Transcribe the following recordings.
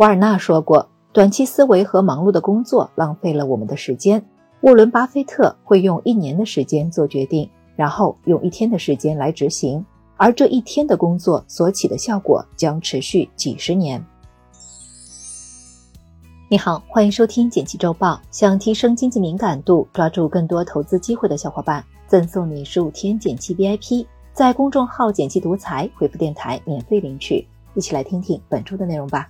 瓦尔纳说过：“短期思维和忙碌的工作浪费了我们的时间。”沃伦·巴菲特会用一年的时间做决定，然后用一天的时间来执行，而这一天的工作所起的效果将持续几十年。你好，欢迎收听《简七周报》。想提升经济敏感度，抓住更多投资机会的小伙伴，赠送你十五天简七 VIP，在公众号“简七独裁回复“电台”免费领取。一起来听听本周的内容吧。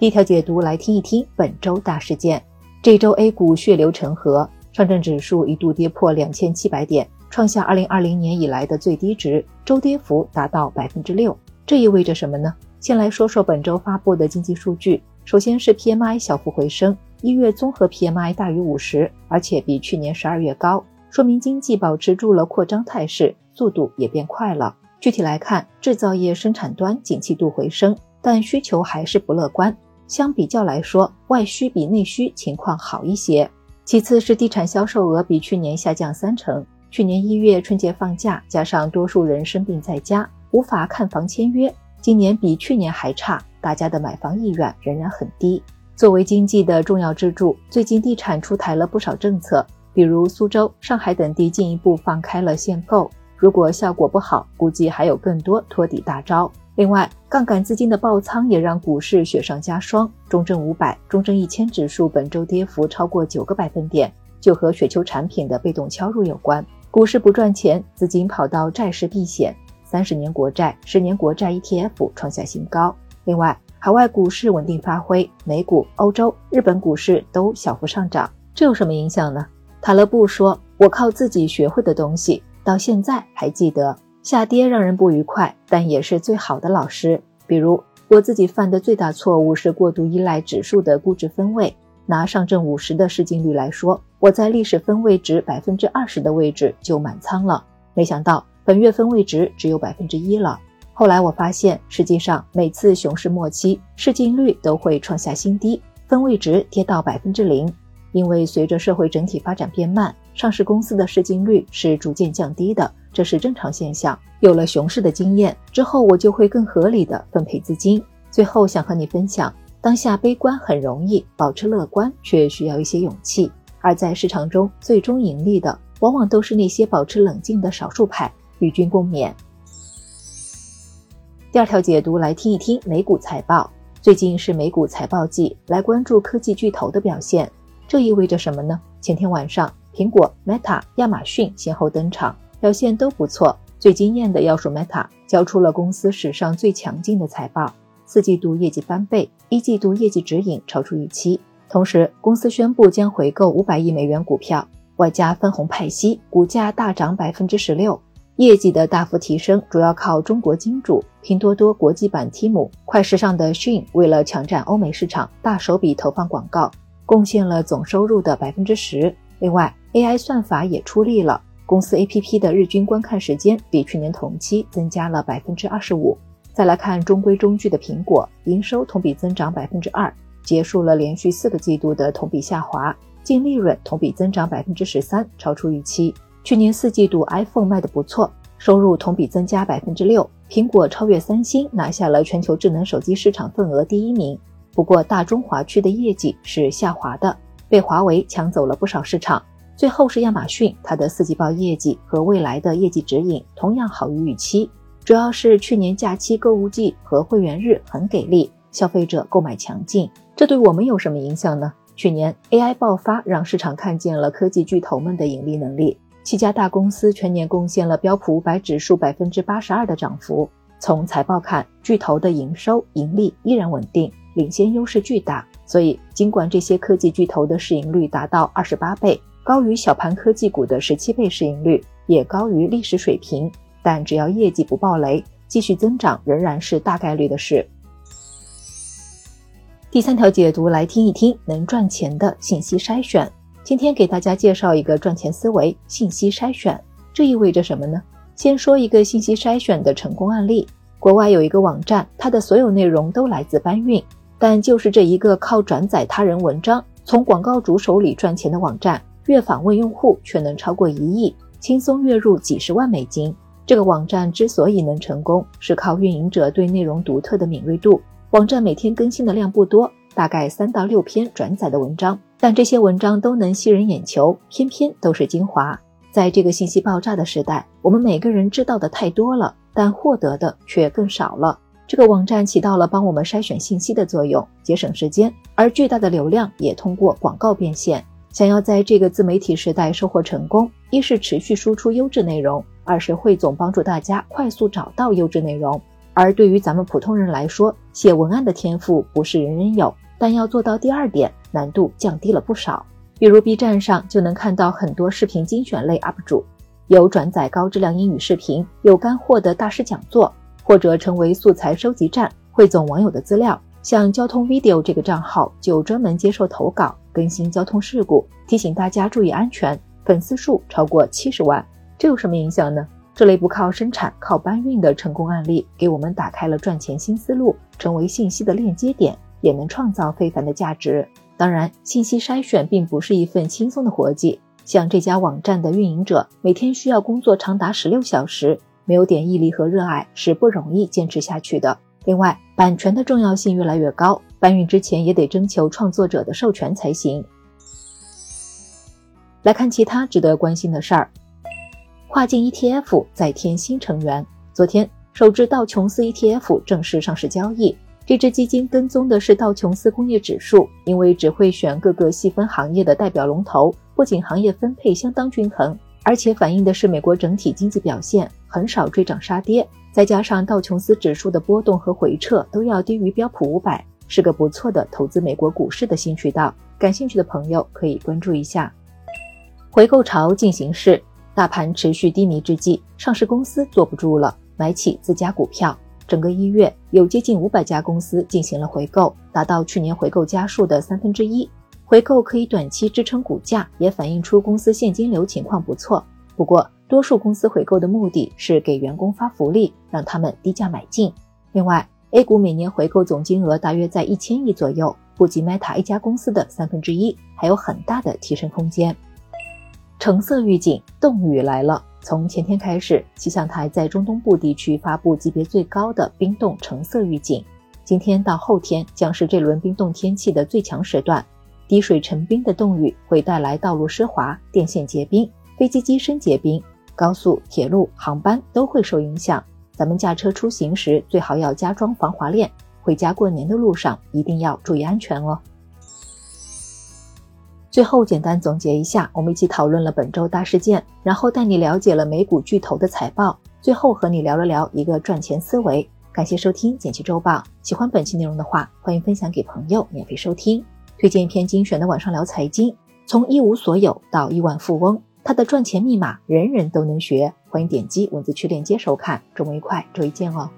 第一条解读，来听一听本周大事件。这周 A 股血流成河，上证指数一度跌破两千七百点，创下二零二零年以来的最低值，周跌幅达到百分之六。这意味着什么呢？先来说说本周发布的经济数据。首先是 PMI 小幅回升，一月综合 PMI 大于五十，而且比去年十二月高，说明经济保持住了扩张态势，速度也变快了。具体来看，制造业生产端景气度回升，但需求还是不乐观。相比较来说，外需比内需情况好一些。其次是地产销售额比去年下降三成。去年一月春节放假，加上多数人生病在家，无法看房签约。今年比去年还差，大家的买房意愿仍然很低。作为经济的重要支柱，最近地产出台了不少政策，比如苏州、上海等地进一步放开了限购。如果效果不好，估计还有更多托底大招。另外，杠杆资金的爆仓也让股市雪上加霜。中证五百、中证一千指数本周跌幅超过九个百分点，就和雪球产品的被动敲入有关。股市不赚钱，资金跑到债市避险。三十年国债、十年国债 ETF 创下新高。另外，海外股市稳定发挥，美股、欧洲、日本股市都小幅上涨。这有什么影响呢？塔勒布说：“我靠自己学会的东西，到现在还记得。”下跌让人不愉快，但也是最好的老师。比如我自己犯的最大错误是过度依赖指数的估值分位。拿上证五十的市净率来说，我在历史分位值百分之二十的位置就满仓了，没想到本月分位值只有百分之一了。后来我发现，实际上每次熊市末期，市净率都会创下新低，分位值跌到百分之零。因为随着社会整体发展变慢，上市公司的市净率是逐渐降低的。这是正常现象。有了熊市的经验之后，我就会更合理的分配资金。最后想和你分享，当下悲观很容易，保持乐观却需要一些勇气。而在市场中，最终盈利的往往都是那些保持冷静的少数派。与君共勉。第二条解读来听一听美股财报。最近是美股财报季，来关注科技巨头的表现。这意味着什么呢？前天晚上，苹果、Meta、亚马逊先后登场。表现都不错，最惊艳的要数 Meta，交出了公司史上最强劲的财报，四季度业绩翻倍，一季度业绩指引超出预期。同时，公司宣布将回购五百亿美元股票，外加分红派息，股价大涨百分之十六。业绩的大幅提升主要靠中国金主、拼多多国际版 Tim、快时尚的 Shein 为了抢占欧美市场，大手笔投放广告，贡献了总收入的百分之十。另外，AI 算法也出力了。公司 A P P 的日均观看时间比去年同期增加了百分之二十五。再来看中规中矩的苹果，营收同比增长百分之二，结束了连续四个季度的同比下滑。净利润同比增长百分之十三，超出预期。去年四季度 iPhone 卖的不错，收入同比增加百分之六，苹果超越三星，拿下了全球智能手机市场份额第一名。不过大中华区的业绩是下滑的，被华为抢走了不少市场。最后是亚马逊，它的四季报业绩和未来的业绩指引同样好于预期，主要是去年假期购物季和会员日很给力，消费者购买强劲。这对我们有什么影响呢？去年 AI 爆发，让市场看见了科技巨头们的盈利能力，七家大公司全年贡献了标普五百指数百分之八十二的涨幅。从财报看，巨头的营收盈利依然稳定，领先优势巨大。所以，尽管这些科技巨头的市盈率达到二十八倍。高于小盘科技股的十七倍市盈率，也高于历史水平。但只要业绩不爆雷，继续增长仍然是大概率的事。第三条解读来听一听能赚钱的信息筛选。今天给大家介绍一个赚钱思维——信息筛选。这意味着什么呢？先说一个信息筛选的成功案例。国外有一个网站，它的所有内容都来自搬运，但就是这一个靠转载他人文章从广告主手里赚钱的网站。月访问用户却能超过一亿，轻松月入几十万美金。这个网站之所以能成功，是靠运营者对内容独特的敏锐度。网站每天更新的量不多，大概三到六篇转载的文章，但这些文章都能吸人眼球，篇篇都是精华。在这个信息爆炸的时代，我们每个人知道的太多了，但获得的却更少了。这个网站起到了帮我们筛选信息的作用，节省时间，而巨大的流量也通过广告变现。想要在这个自媒体时代收获成功，一是持续输出优质内容，二是汇总帮助大家快速找到优质内容。而对于咱们普通人来说，写文案的天赋不是人人有，但要做到第二点，难度降低了不少。比如 B 站上就能看到很多视频精选类 UP 主，有转载高质量英语视频，有干货的大师讲座。或者成为素材收集站，汇总网友的资料。像交通 video 这个账号就专门接受投稿，更新交通事故，提醒大家注意安全。粉丝数超过七十万，这有什么影响呢？这类不靠生产、靠搬运的成功案例，给我们打开了赚钱新思路，成为信息的链接点，也能创造非凡的价值。当然，信息筛选并不是一份轻松的活计。像这家网站的运营者，每天需要工作长达十六小时。没有点毅力和热爱是不容易坚持下去的。另外，版权的重要性越来越高，搬运之前也得征求创作者的授权才行。来看其他值得关心的事儿，跨境 ETF 再添新成员。昨天，首支道琼斯 ETF 正式上市交易。这支基金跟踪的是道琼斯工业指数，因为只会选各个细分行业的代表龙头，不仅行业分配相当均衡。而且反映的是美国整体经济表现，很少追涨杀跌。再加上道琼斯指数的波动和回撤都要低于标普五百，是个不错的投资美国股市的新渠道。感兴趣的朋友可以关注一下。回购潮进行式，大盘持续低迷之际，上市公司坐不住了，买起自家股票。整个一月，有接近五百家公司进行了回购，达到去年回购家数的三分之一。回购可以短期支撑股价，也反映出公司现金流情况不错。不过，多数公司回购的目的是给员工发福利，让他们低价买进。另外，A 股每年回购总金额大约在一千亿左右，不及 Meta 一家公司的三分之一，还有很大的提升空间。橙色预警，冻雨来了。从前天开始，气象台在中东部地区发布级别最高的冰冻橙色预警。今天到后天将是这轮冰冻天气的最强时段。滴水成冰的冻雨会带来道路湿滑、电线结冰、飞机机身结冰，高速、铁路、航班都会受影响。咱们驾车出行时最好要加装防滑链，回家过年的路上一定要注意安全哦。最后简单总结一下，我们一起讨论了本周大事件，然后带你了解了美股巨头的财报，最后和你聊了聊一个赚钱思维。感谢收听《简七周报》，喜欢本期内容的话，欢迎分享给朋友，免费收听。推荐一篇精选的晚上聊财经，从一无所有到亿万富翁，他的赚钱密码人人都能学。欢迎点击文字区链接收看，周末愉快，周一见哦。